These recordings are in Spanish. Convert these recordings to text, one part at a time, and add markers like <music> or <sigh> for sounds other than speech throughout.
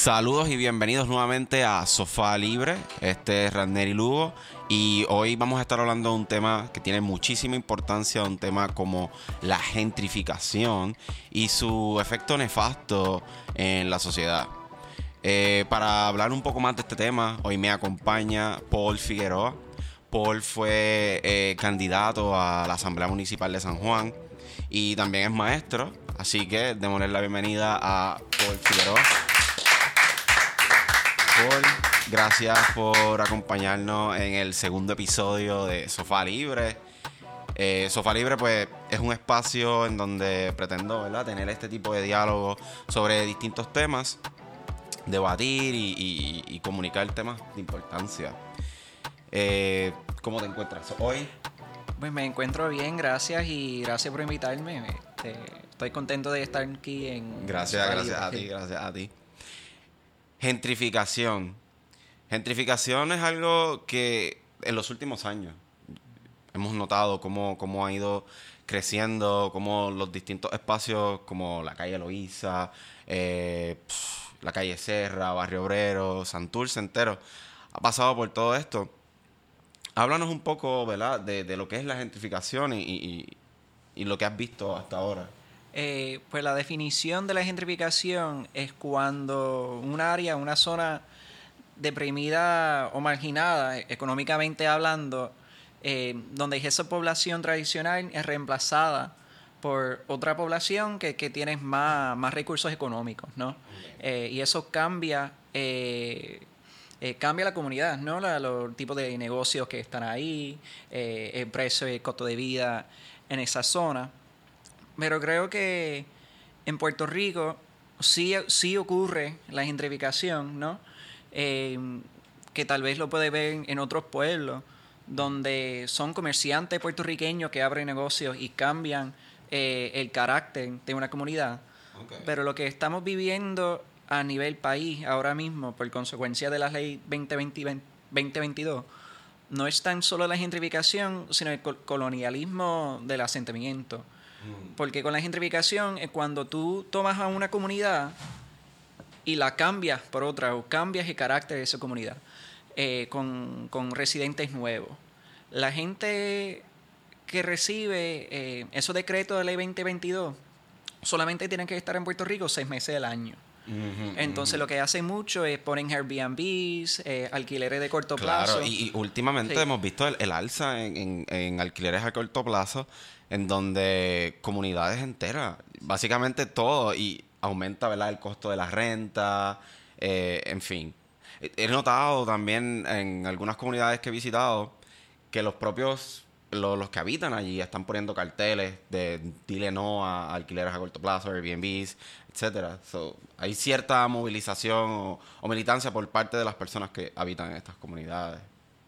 Saludos y bienvenidos nuevamente a Sofá Libre. Este es Randeri Lugo y hoy vamos a estar hablando de un tema que tiene muchísima importancia, un tema como la gentrificación y su efecto nefasto en la sociedad. Eh, para hablar un poco más de este tema, hoy me acompaña Paul Figueroa. Paul fue eh, candidato a la Asamblea Municipal de San Juan y también es maestro, así que démosle la bienvenida a Paul Figueroa gracias por acompañarnos en el segundo episodio de Sofá Libre. Eh, Sofá Libre, pues, es un espacio en donde pretendo, ¿verdad?, tener este tipo de diálogo sobre distintos temas, debatir y, comunicar temas de importancia. Eh, ¿Cómo te encuentras hoy? Pues me encuentro bien, gracias y gracias por invitarme. Este, estoy contento de estar aquí en. Gracias, gracias a ti, gracias a ti. Gentrificación. Gentrificación es algo que en los últimos años hemos notado cómo, cómo ha ido creciendo, cómo los distintos espacios como la calle Loíza, eh, la calle Serra, Barrio Obrero, Santurce entero, ha pasado por todo esto. Háblanos un poco, ¿verdad?, de, lo que es la gentrificación y lo que has visto hasta ahora. Eh, pues la definición de la gentrificación es cuando un área, una zona deprimida o marginada, económicamente hablando, eh, donde esa población tradicional es reemplazada por otra población que, que tiene más, más, recursos económicos, ¿no? Eh, y eso cambia, cambia la comunidad, ¿no? los tipos de negocios que están ahí, el precio y el costo de vida en esa zona. Pero creo que en Puerto Rico sí, sí ocurre la gentrificación, ¿no? Em, que tal vez lo puede ver en otros pueblos, donde son comerciantes puertorriqueños que abren negocios y cambian eh, el carácter de una comunidad. Pero lo que estamos viviendo a nivel país ahora mismo, por consecuencia de la ley 2020, 2022, no es tan solo la gentrificación, sino el colonialismo del asentamiento. Mm. Porque con la gentrificación es cuando tú tomas a una comunidad y la cambias por otra, o cambias el carácter de esa comunidad, eh, con, residentes nuevos. La gente que recibe eh, esos decretos de ley 2022 solamente tienen que estar en Puerto Rico seis meses del año. Entonces lo que hacen mucho es ponen Airbnbs, eh, alquileres de corto plazo. Claro, y, últimamente hemos visto el, alza en, en, alquileres a corto plazo en donde comunidades enteras, básicamente todo, y aumenta ¿verdad? el costo de la renta, eh, en fin. He notado también en algunas comunidades que he visitado que los propios, los, que habitan allí están poniendo carteles de dile no a, alquileres a corto plazo, Airbnbs, etcétera. hay cierta movilización o, militancia por parte de las personas que habitan en estas comunidades.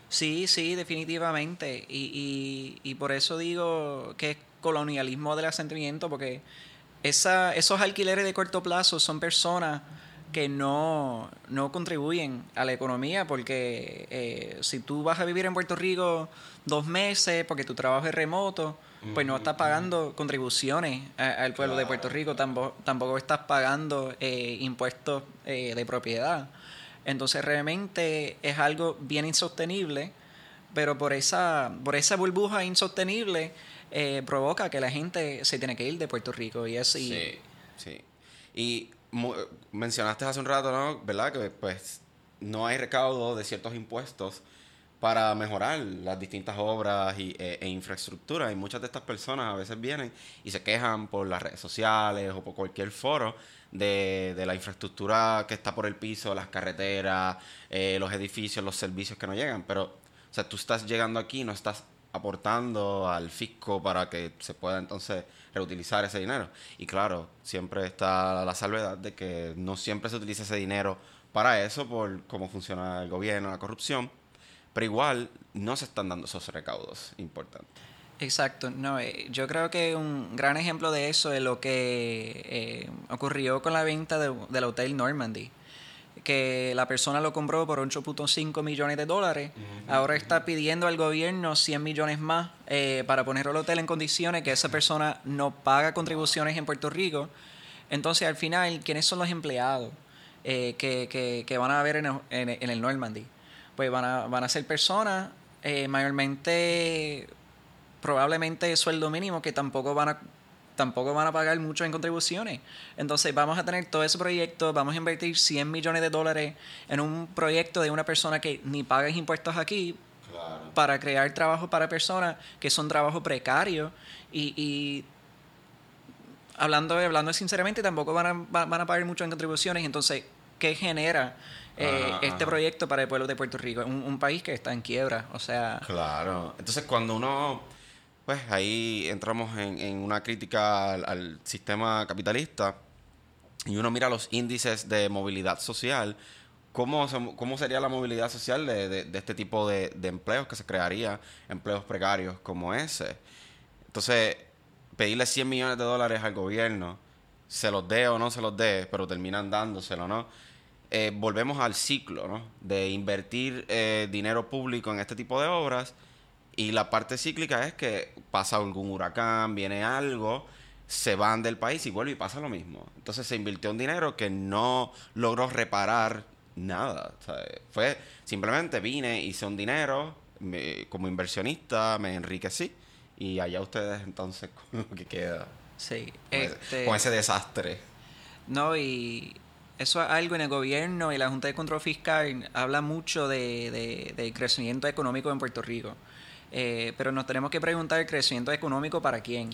Sí, sí, definitivamente. Y, y, y por eso digo que es colonialismo del asentamiento, porque esa, esos alquileres de corto plazo son personas que no, no contribuyen a la economía, porque eh, si tú vas a vivir en Puerto Rico dos meses porque tu trabajo es remoto, pues no estás pagando contribuciones al pueblo de Puerto Rico, tampoco, tampoco estás pagando eh, impuestos eh, de propiedad. Entonces realmente es algo bien insostenible, pero por esa, por esa burbuja insostenible provoca que la gente se tiene que ir de Puerto Rico y es... Sí, sí. Y mencionaste hace un rato, ¿no? ¿Verdad? Que pues no hay recaudo de ciertos impuestos para mejorar las distintas obras y, e, e, infraestructura. Y muchas de estas personas a veces vienen y se quejan por las redes sociales o por cualquier foro de, la infraestructura que está por el piso, las carreteras, eh, los edificios, los servicios que no llegan. Pero, o sea, tú estás llegando aquí, no estás aportando al fisco para que se pueda entonces reutilizar ese dinero. Y claro, siempre está la salvedad de que no siempre se utiliza ese dinero para eso por cómo funciona el gobierno, la corrupción pero igual no se están dando esos recaudos importantes. Exacto, no, eh, yo creo que un gran ejemplo de eso es lo que eh, ocurrió con la venta del Hotel Normandy, que la persona lo compró por 8.5 millones de dólares, ahora está pidiendo al gobierno 100 millones más eh, para poner el hotel en condiciones que esa persona no paga contribuciones en Puerto Rico. Entonces, al final, ¿quiénes son los empleados? eh, que, que, que, van a haber en el, en, el Normandy. Pues van a, van a ser personas eh, mayormente, probablemente sueldo mínimo, que tampoco van a tampoco van a pagar mucho en contribuciones. Entonces vamos a tener todo ese proyecto, vamos a invertir 100 millones de dólares en un proyecto de una persona que ni paga impuestos aquí para crear trabajo para personas que son trabajos precarios y, y hablando, hablando sinceramente tampoco van a, van a pagar mucho en contribuciones. Entonces, ¿qué genera? Eh, este proyecto para el pueblo de Puerto Rico, un, un país que está en quiebra, o sea... Claro, entonces cuando uno pues ahí entramos en, una crítica al, sistema capitalista y uno mira los índices de movilidad social. ¿Cómo, cómo sería la movilidad social de, este tipo de, empleos que se crearía, empleos precarios como ese? Entonces, pedirle 100 millones de dólares al gobierno, se los dé o no se los dé, pero terminan dándoselo, ¿no? Eh, volvemos al ciclo, ¿no? De invertir eh, dinero público en este tipo de obras y la parte cíclica es que pasa algún huracán, viene algo, se van del país y vuelve y pasa lo mismo. Entonces se invirtió un dinero que no logró reparar nada. fue simplemente vine, hice un dinero, como inversionista me enriquecí y allá ustedes entonces <laughs> con lo que queda. Sí, con, ese, este desastre. No, y eso es algo en el gobierno y la Junta de Control Fiscal habla mucho de, de crecimiento económico en Puerto Rico. Eh, pero nos tenemos que preguntar el crecimiento económico para quién.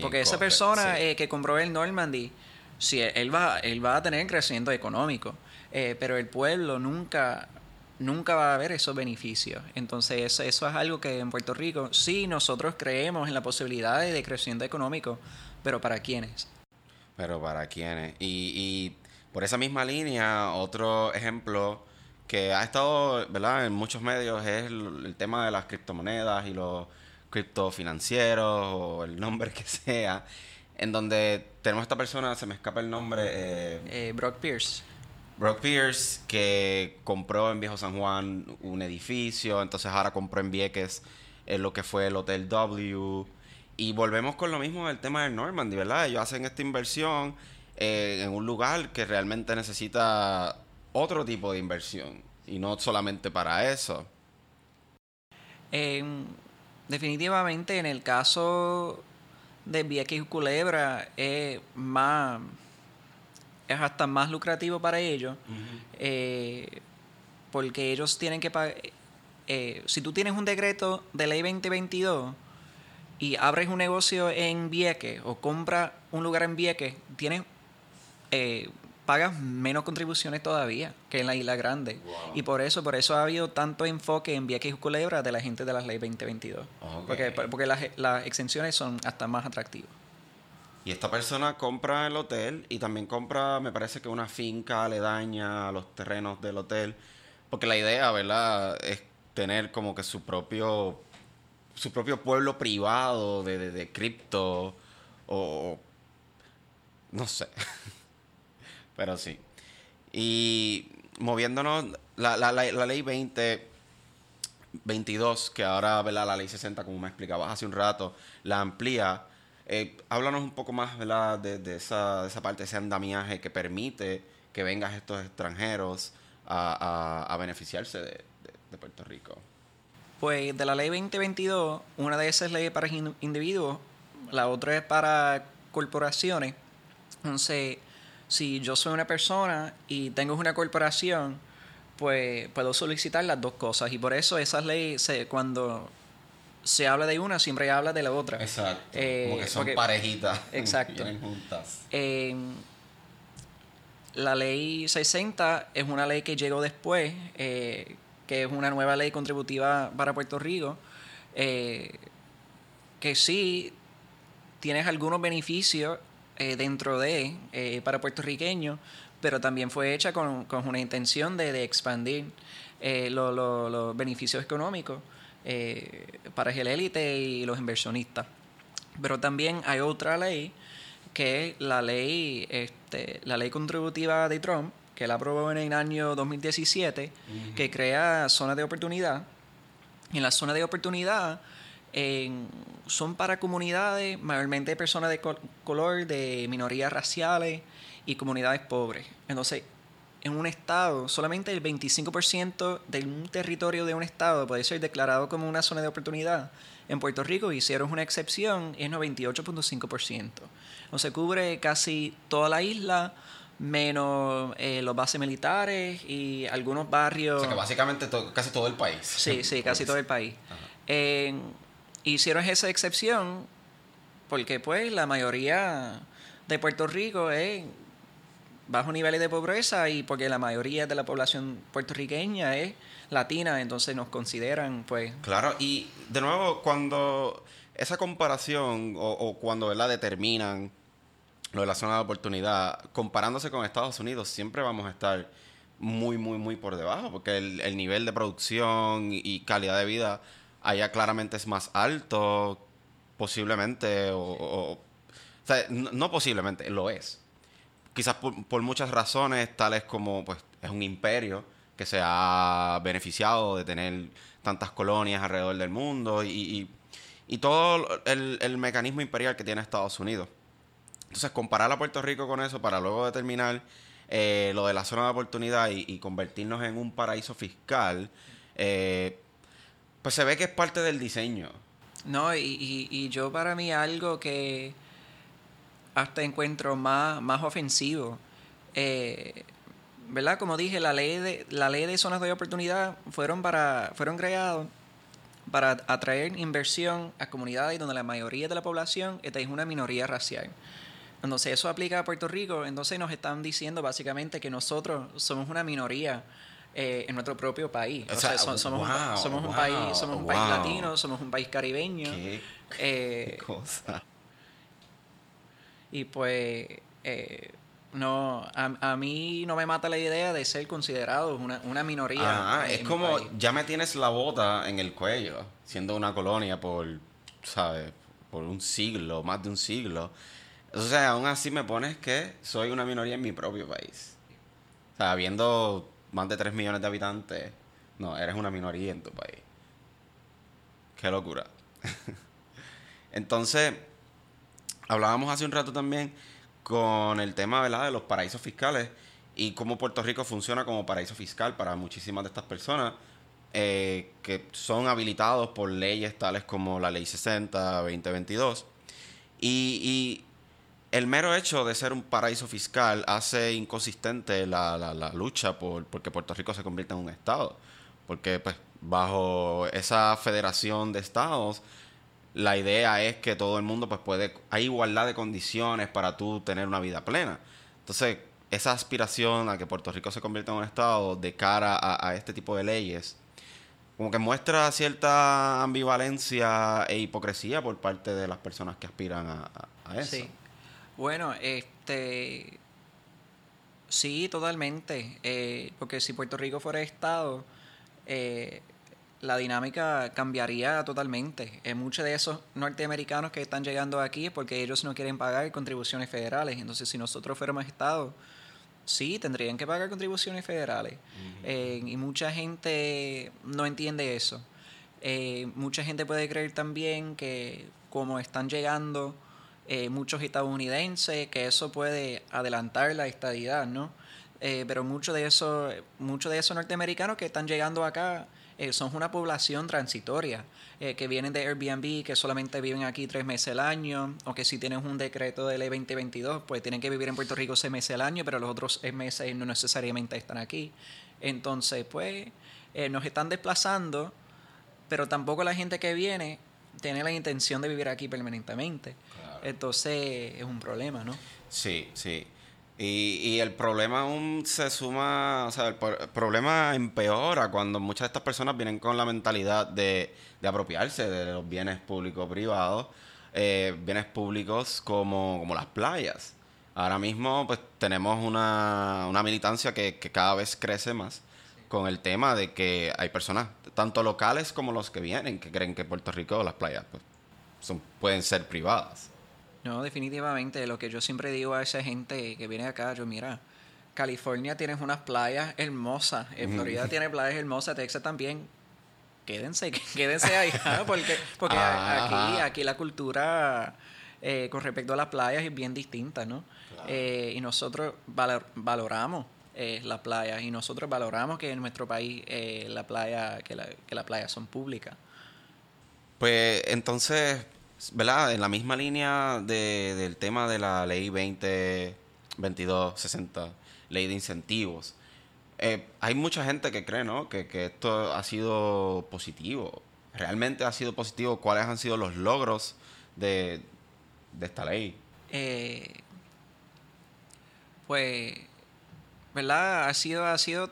Porque esa persona eh, que compró el Normandy, sí, él va, él va a tener crecimiento económico, eh, pero el pueblo nunca, nunca va a ver esos beneficios. Entonces eso, eso es algo que en Puerto Rico sí nosotros creemos en la posibilidad de crecimiento económico, pero ¿para quiénes? Pero ¿para quiénes? Y, y por esa misma línea, otro ejemplo que ha estado, ¿verdad? En muchos medios es el, tema de las criptomonedas y los criptofinancieros o el nombre que <laughs> sea, en donde tenemos esta persona, se me escapa el nombre. Eh, eh, Brock Pierce. Brock Pierce, que compró en Viejo San Juan un edificio, entonces ahora compró en Vieques en eh, lo que fue el Hotel W. Y volvemos con lo mismo del tema del Normandy, ¿verdad? Ellos hacen esta inversión en un lugar que realmente necesita otro tipo de inversión y no solamente para eso. definitivamente en el caso de Vieques y Culebra es más es hasta más lucrativo para ellos eh, porque ellos tienen que pagar eh, si tú tienes un decreto de ley 2022 y abres un negocio en Vieques o compras un lugar en Vieques tienes eh, pagas menos contribuciones todavía que en la Isla Grande. Y por eso, por eso ha habido tanto enfoque en Vieques y Culebra de la gente de la ley 2022. Porque, porque las, las exenciones son hasta más atractivas. Y esta persona compra el hotel y también compra, me parece que una finca aledaña a los terrenos del hotel. Porque la idea, ¿verdad?, es tener como que su propio su propio pueblo privado de, de, de cripto o no sé. <laughs> Pero sí. Y moviéndonos, la, la, la, ley 2022, que ahora ¿verdad? la ley 60, como me explicabas hace un rato, la amplía. Eh, háblanos un poco más ¿verdad? De, de, esa, de esa parte, ese andamiaje que permite que vengan estos extranjeros a, a, beneficiarse de, de, Puerto Rico. Pues de la ley 2022, una de esas es para individuos, la otra es para corporaciones. Entonces, si yo soy una persona y tengo una corporación, pues puedo solicitar las dos cosas. Y por eso esas leyes, se, cuando se habla de una, siempre habla de la otra. Exacto. Eh, Como que son parejitas. <laughs> Exacto. juntas. la ley 60 es una ley que llegó después, eh, que es una nueva ley contributiva para Puerto Rico, eh, que sí tienes algunos beneficios eh, dentro de, eh, para puertorriqueños, pero también fue hecha con, con una intención de, de expandir eh, los beneficios económicos para el élite y los inversionistas. Pero también hay otra ley, que es la ley, este, la ley contributiva de Trump, que él aprobó en el año 2017, que crea zonas de oportunidad. En la zona de oportunidad son para comunidades, mayormente personas de color, de minorías raciales y comunidades pobres. Entonces, en un estado, solamente el 25% de un territorio de un estado puede ser declarado como una zona de oportunidad. En Puerto Rico hicieron una excepción, es 98.5%. No se cubre casi toda la isla, menos eh, los bases militares y algunos barrios. O sea que básicamente casi todo el país. Sí, sí, casi todo el país. Eh, hicieron esa excepción porque pues la mayoría de Puerto Rico es bajo niveles de pobreza y porque la mayoría de la población puertorriqueña es latina, entonces nos consideran, pues... Claro, y de nuevo, cuando esa comparación o, cuando ¿verdad? determinan lo de la zona de oportunidad, comparándose con Estados Unidos, siempre vamos a estar muy, muy, muy por debajo, porque el, nivel de producción y calidad de vida allá claramente es más alto, posiblemente, o, sea, no, posiblemente, lo es. Quizás por, muchas razones, tales como, pues, es un imperio, que se ha beneficiado de tener tantas colonias alrededor del mundo y, todo el, mecanismo imperial que tiene Estados Unidos. Entonces, comparar a Puerto Rico con eso para luego determinar eh, lo de la zona de oportunidad y, convertirnos en un paraíso fiscal, eh, pues se ve que es parte del diseño. No, y, y, yo para mí algo que hasta encuentro más, más ofensivo. Eh, ¿verdad? Como dije, la ley de, la ley de zonas de oportunidad fueron, para, fueron creados para atraer inversión a comunidades donde la mayoría de la población es una minoría racial. Entonces eso aplica a Puerto Rico, entonces nos están diciendo básicamente que nosotros somos una minoría eh, en nuestro propio país. O, sea, somos, un, país, somos un país latino, somos un país caribeño. Qué, eh, <laughs> cosa. Y pues eh, no, a, mí no me mata la idea de ser considerado una, una minoría. Ah, es como ya me tienes la bota en el cuello, siendo una colonia por, ¿sabes? Por un siglo, más de un siglo. O sea, aún así me pones que soy una minoría en mi propio país. O sea, habiendo más de 3 millones de habitantes, no, eres una minoría en tu país. Qué locura. <laughs> Entonces, hablábamos hace un rato también con el tema de los paraísos fiscales y cómo Puerto Rico funciona como paraíso fiscal para muchísimas de estas personas eh, que son habilitados por leyes tales como la Ley 60, 2022. Y, y el mero hecho de ser un paraíso fiscal hace inconsistente la, la, la lucha por porque Puerto Rico se convierta en un Estado. Porque pues bajo esa federación de estados la idea es que todo el mundo pues puede, hay igualdad de condiciones para tú tener una vida plena. Entonces, esa aspiración a que Puerto Rico se convierta en un estado de cara a, este tipo de leyes, como que muestra cierta ambivalencia e hipocresía por parte de las personas que aspiran a, eso. Sí. Bueno, este sí, totalmente. Eh, porque si Puerto Rico fuera estado, eh, la dinámica cambiaría totalmente. En muchos de esos norteamericanos que están llegando aquí es porque ellos no quieren pagar contribuciones federales. Entonces, si nosotros fuéramos Estado, sí, tendrían que pagar contribuciones federales. Eh, y mucha gente no entiende eso. Eh, mucha gente puede creer también que como están llegando eh, muchos estadounidenses, que eso puede adelantar la estadidad, ¿no? pero muchos de esos muchos de esos norteamericanos que están llegando acá eh, son una población transitoria, eh, que vienen de Airbnb, que solamente viven aquí tres meses al año, o que si tienes un decreto de ley 2022, pues tienen que vivir en Puerto Rico seis meses al año, pero los otros seis meses no necesariamente están aquí. Entonces, pues, eh, nos están desplazando, pero tampoco la gente que viene tiene la intención de vivir aquí permanentemente. Entonces, es un problema, ¿no? Sí, sí. Y, y, el problema aún se suma, o sea, el, problema empeora cuando muchas de estas personas vienen con la mentalidad de, de apropiarse de los bienes públicos privados, eh, bienes públicos como, como las playas. Ahora mismo pues tenemos una, una militancia que, que, cada vez crece más con el tema de que hay personas, tanto locales como los que vienen, que creen que Puerto Rico las playas pues, son, pueden ser privadas. No, definitivamente. Lo que yo siempre digo a esa gente que viene acá, yo mira, California tienes unas playas hermosas, en Florida tiene playas hermosas, Texas también. Quédense, <laughs> quédense ahí, <laughs> porque, porque aquí, aquí la cultura eh, con respecto a las playas es bien distinta, ¿no? Eh, y nosotros valoramos eh, las playas y nosotros valoramos que en nuestro país eh, la playa, que, la, que las playas son públicas. Pues entonces, ¿verdad? En la misma línea de, del tema de la ley 2022-60, ley de incentivos, eh, hay mucha gente que cree, ¿no? Que, que esto ha sido positivo. ¿Realmente ha sido positivo? ¿Cuáles han sido los logros de, de esta ley? Eh, pues, ¿verdad? Ha sido, ha sido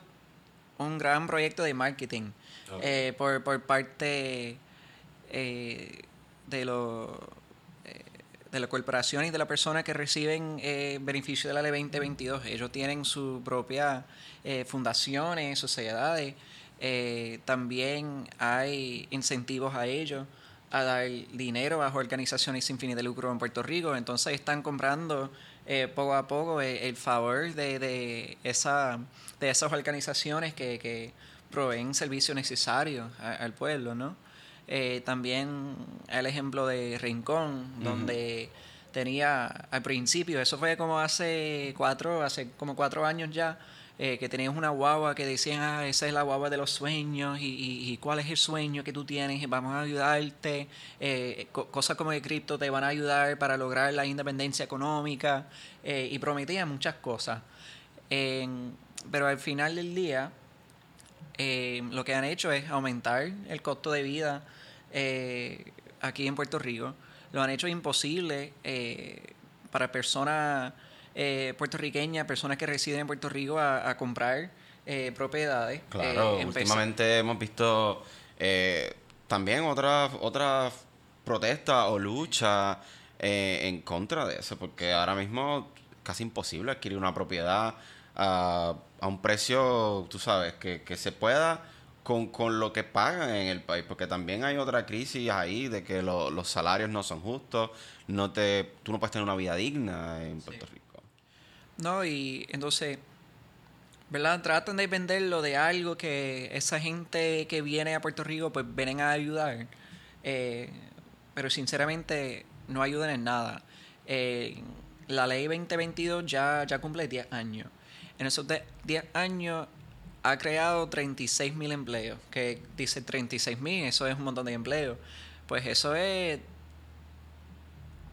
un gran proyecto de marketing eh, por, por parte eh, de los eh, de las corporaciones y de las personas que reciben eh, beneficio de la ley 2022. Ellos tienen sus propias eh, fundaciones, sociedades. Eh, también hay incentivos a ellos a dar dinero a organizaciones sin fines de lucro en Puerto Rico. Entonces están comprando poco a poco el, favor de, de, esa, de esas organizaciones que, que proveen servicios necesarios al pueblo, ¿no? Eh, también el ejemplo de Rincón, donde tenía al principio, eso fue como hace cuatro, hace como cuatro años ya, eh, que tenías una guagua que decían, ah, esa es la guagua de los sueños, y, y- y cuál es el sueño que tú tienes, y vamos a ayudarte, eh, co- cosas como el cripto te van a ayudar para lograr la independencia económica, eh, y prometían muchas cosas. Pero al final del día, lo que han hecho es aumentar el costo de vida eh, aquí en Puerto Rico. Lo han hecho imposible eh, para personas eh, puertorriqueñas, personas que residen en Puerto Rico, a, a comprar eh, propiedades. Claro, últimamente hemos visto eh, también otras otras protestas o lucha eh, en contra de eso, porque ahora mismo casi imposible adquirir una propiedad a, a un precio, tú sabes, que, que se pueda con, con lo que pagan en el país, porque también hay otra crisis ahí de que lo- los salarios no son justos, no te, tú no puedes tener una vida digna en Puerto Rico. No, y entonces, ¿verdad? Tratan de venderlo de algo que esa gente que viene a Puerto Rico, pues vienen a ayudar. Eh, pero sinceramente, no ayudan en nada. Eh, la ley 2022 ya, ya cumple 10 años. En esos de- 10 años ha creado 36 mil empleos. Que dice 36 mil, eso es un montón de empleos. Pues eso es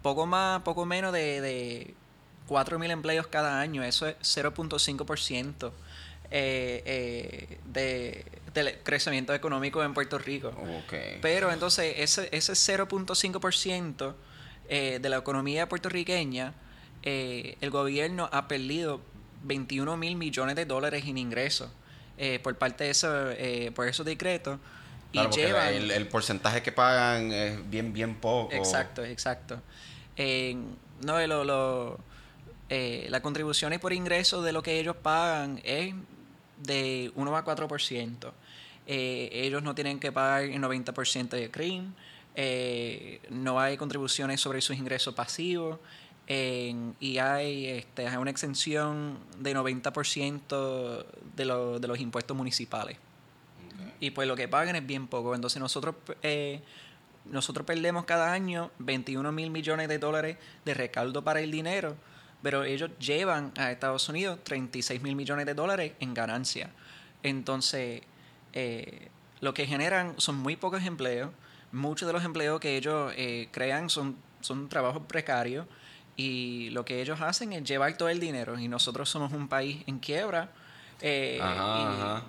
poco más, poco menos de, de 4.000 empleos cada año. Eso es 0.5% eh, eh, de, del crecimiento económico en Puerto Rico. Pero entonces ese, ese 0.5% eh, de la economía puertorriqueña, eh, el gobierno ha perdido 21 mil millones de dólares en ingresos eh, por parte de eso, eh, por esos decretos. Y Claro, llevan, el, el porcentaje que pagan es bien, bien poco. Exacto, exacto. Eh, no, lo, lo, eh, las contribuciones por ingreso de lo que ellos pagan es de 1,4%. Eh, ellos no tienen que pagar el 90% de CRIM, eh, no hay contribuciones sobre sus ingresos pasivos y hay, este, hay una exención de 90% de, lo- de los impuestos municipales. Y pues lo que pagan es bien poco. Entonces nosotros eh, nosotros perdemos cada año 21 mil millones de dólares de recaudo para el dinero, pero ellos llevan a Estados Unidos 36 mil millones de dólares en ganancia. Entonces, eh, lo que generan son muy pocos empleos. Muchos de los empleos que ellos eh, crean son, son trabajos precarios y lo que ellos hacen es llevar todo el dinero y nosotros somos un país en quiebra. eh, Ajá, y ajá.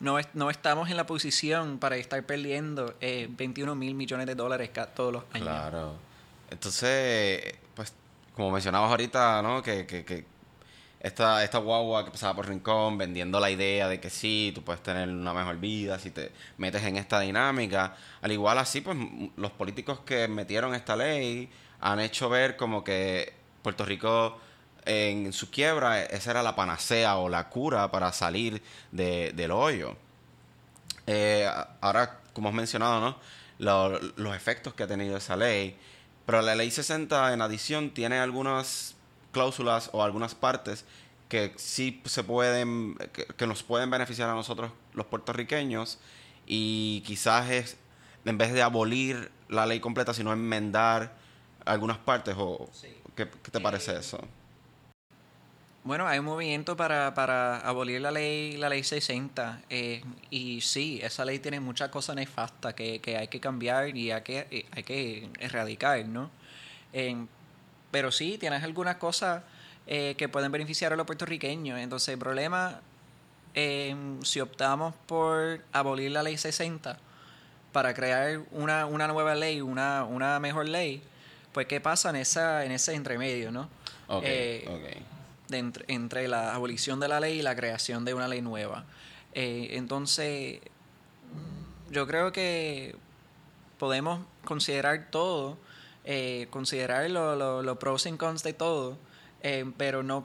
no, es- no estamos en la posición para estar perdiendo eh, 21 mil millones de dólares todos los años. Claro. Entonces, pues, como mencionabas ahorita, ¿no? Que, que, que esta, esta guagua que pasaba por Rincón vendiendo la idea de que sí, tú puedes tener una mejor vida si te metes en esta dinámica. Al igual así, pues, los políticos que metieron esta ley han hecho ver como que Puerto Rico en su quiebra, esa era la panacea o la cura para salir de- del hoyo. Eh, ahora, como has mencionado, ¿no? Lo- los efectos que ha tenido esa ley. Pero la ley 60, en adición, tiene algunas cláusulas o algunas partes que sí se pueden, que nos pueden beneficiar a nosotros los puertorriqueños y quizás es, en vez de abolir la ley completa, sino enmendar algunas partes o Sí. ¿qué, qué te parece eso? Bueno, hay un movimiento para, para abolir la ley la ley 60 eh, y sí, esa ley tiene muchas cosas nefastas que, que hay que cambiar y hay que, hay que erradicar, ¿no? pero sí, tienes algunas cosas eh, que pueden beneficiar a los puertorriqueños. Entonces, el problema, si optamos por abolir la ley 60 para crear una, una nueva ley, una, una mejor ley, pues ¿qué pasa en, esa, en ese entremedio, no? Okay, eh, entre, la abolición de la ley y la creación de una ley nueva. Eh, entonces, yo creo que podemos considerar todo, eh, considerar los lo, pros y cons de todo, eh, pero no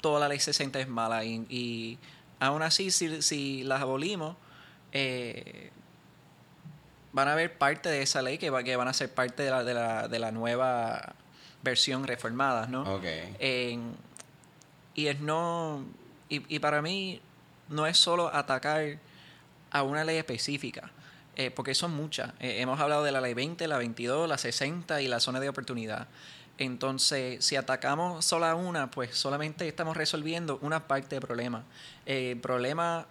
toda la ley 60 es mala. Y, y aún así, si, si las abolimos, van a haber parte de esa ley que, va, que van a ser parte de la, de la, de la nueva versión reformada, ¿no? Okay. Y es no. Y, para mí, no es solo atacar a una ley específica, eh, porque son muchas. Eh, hemos hablado de la ley 20, la 22, la 60 y la zona de oportunidad. Entonces, si atacamos solo a una, pues solamente estamos resolviendo una parte del problema. el problema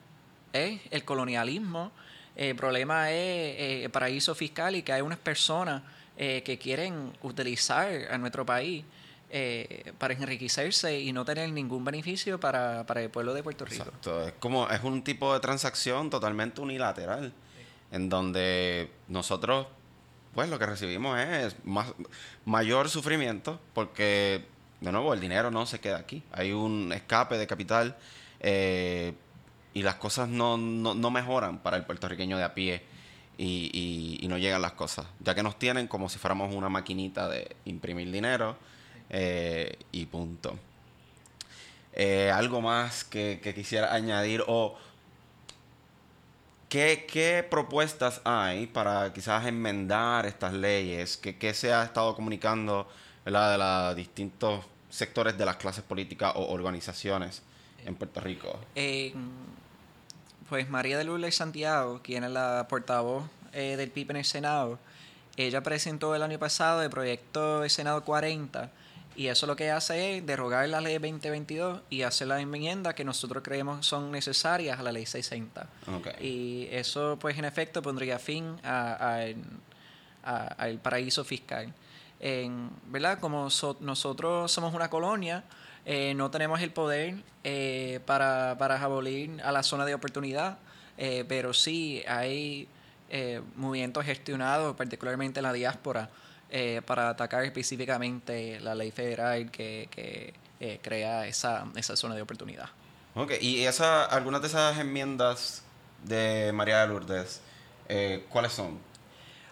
es el colonialismo, el problema es el paraíso fiscal y que hay unas personas eh, que quieren utilizar a nuestro país eh, para enriquecerse y no tener ningún beneficio para, el pueblo de Puerto Rico. Exacto. Es como es un tipo de transacción totalmente unilateral, en donde nosotros, pues lo que recibimos es más, mayor sufrimiento, porque, de nuevo, el dinero no se queda aquí. Hay un escape de capital eh, y las cosas no, no, mejoran para el puertorriqueño de a pie. Y, no llegan las cosas, ya que nos tienen como si fuéramos una maquinita de imprimir dinero eh, y punto. Eh, algo más que, quisiera añadir o ¿qué, propuestas hay para quizás enmendar estas leyes? ¿Qué, se ha estado comunicando de los distintos sectores de las clases políticas o organizaciones en Puerto Rico? pues María de Lourdes Santiago, quien es la portavoz eh, del PIB en el Senado, ella presentó el año pasado el proyecto de Senado 40 y eso lo que hace es derogar la ley 2022 y hacer las enmiendas que nosotros creemos son necesarias a la ley 60. Y eso, pues, en efecto, pondría fin al paraíso fiscal. En, ¿Verdad? Como nosotros somos una colonia, eh, no tenemos el poder eh, para, para abolir a la zona de oportunidad, eh, pero sí hay movimientos gestionados, particularmente en la diáspora, eh, para atacar específicamente la ley federal que, que eh, crea esa, esa zona de oportunidad. Ok, y esa, algunas de esas enmiendas de María de Lourdes, eh, ¿cuáles son?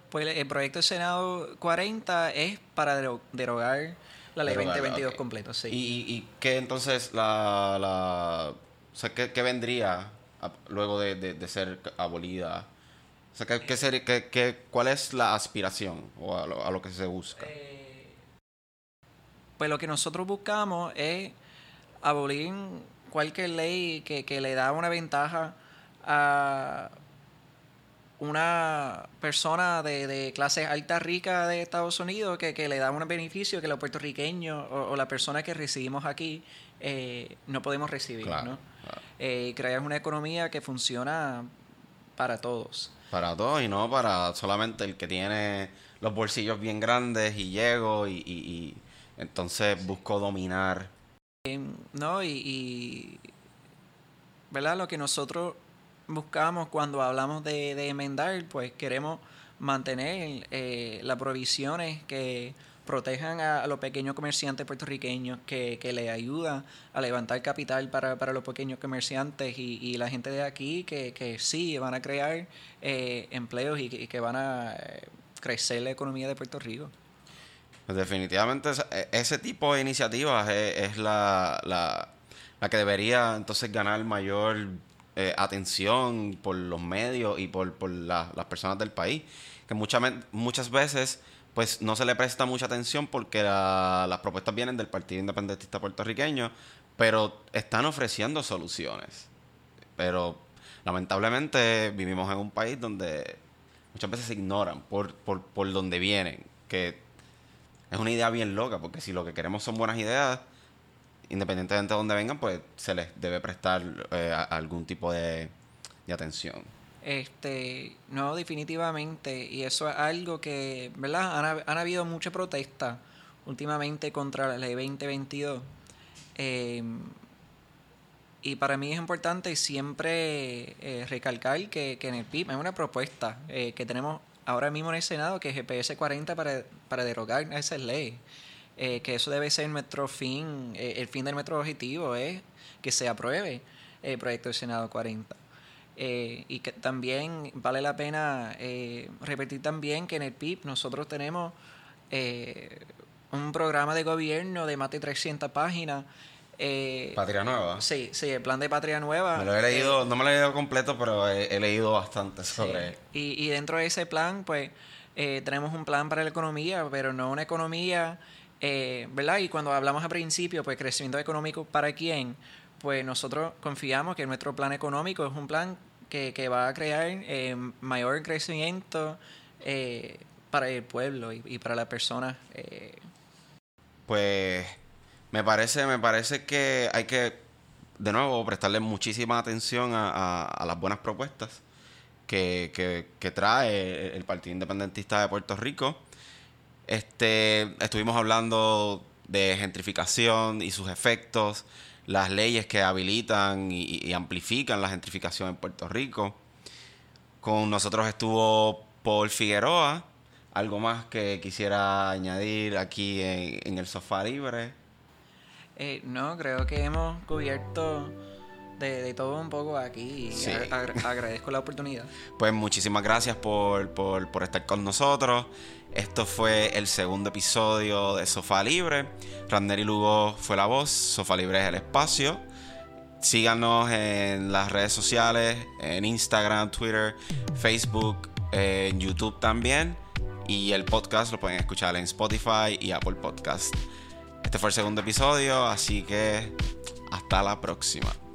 Pues el proyecto de Senado 40 es para derogar la ley 2022 completa, sí. ¿Y, y qué entonces la, la o sea, ¿qué, vendría luego de, de ser abolida o sea, ¿qué, qué, cuál es la aspiración o a lo, que se busca? Eh, pues lo que nosotros buscamos es abolir cualquier ley que, le da una ventaja a una persona de, clase alta rica de Estados Unidos que, le da un beneficio que los puertorriqueños o, la persona que recibimos aquí eh, no podemos recibir. ¿no? Eh, crear una economía que funciona para todos. Para todos y no para solamente el que tiene los bolsillos bien grandes y llego y, entonces busco dominar. Em, no, y, ¿verdad? Lo que nosotros buscamos cuando hablamos de, de enmendar, pues queremos mantener eh, las provisiones que protejan a, los pequeños comerciantes puertorriqueños, que, que le ayudan a levantar capital para, los pequeños comerciantes y, la gente de aquí que, que sí van a crear eh, empleos y que, van a eh, crecer la economía de Puerto Rico. Pues definitivamente e, ese tipo de iniciativas es, la, la, que debería entonces ganar mayor eh, atención por los medios y por, por las personas del país, que muchas, muchas veces pues no se le presta mucha atención porque las propuestas vienen del Partido Independentista Puertorriqueño, pero están ofreciendo soluciones. Pero lamentablemente vivimos en un país donde muchas veces se ignoran por, por, por donde vienen, que es una idea bien loca, porque si lo que queremos son buenas ideas independientemente de dónde vengan, pues se les debe prestar eh, algún tipo de, atención. Este, no, definitivamente. Y eso es algo que, ¿verdad? Han, habido mucha protesta últimamente contra la ley 2022. Eh, y para mí es importante siempre eh, recalcar que, en el PIB hay una propuesta eh, que tenemos ahora mismo en el Senado, que es GPS 40 para, para derogar esa ley. Eh, que eso debe ser nuestro fin, el fin de nuestro objetivo es que se apruebe el proyecto del Senado 40. y que también vale la pena repetir también que en el PIB nosotros tenemos un programa de gobierno de más de 300 páginas eh, Patria Nueva. Sí, sí, el plan de Patria Nueva. Me lo he leído, eh, no me lo he leído completo, pero he, leído bastante sobre Y, y, dentro de ese plan, pues, eh, tenemos un plan para la economía, pero no una economía, ¿verdad? Y cuando hablamos al principio, pues, crecimiento económico para quién, pues nosotros confiamos que nuestro plan económico es un plan que, que va a crear mayor crecimiento para el pueblo y, para las personas. Pues me parece, me parece que hay que, de nuevo, prestarle muchísima atención a, las buenas propuestas que, trae el Partido Independentista de Puerto Rico. Este, estuvimos hablando de gentrificación y sus efectos, las leyes que habilitan y, amplifican la gentrificación en Puerto Rico. Con nosotros estuvo Paul Figueroa. Algo más que quisiera añadir aquí en el sofá libre. Eh, no, creo que hemos cubierto de, todo un poco aquí y agradezco la oportunidad. Pues muchísimas gracias por, estar con nosotros. Esto fue el segundo episodio de Sofá Libre. Rander y Lugo fue la voz, Sofá Libre es el espacio. Síganos en las redes sociales, en Instagram, Twitter, Facebook, en YouTube también. Y el podcast lo pueden escuchar en Spotify y Apple Podcast. Este fue el segundo episodio, así que hasta la próxima.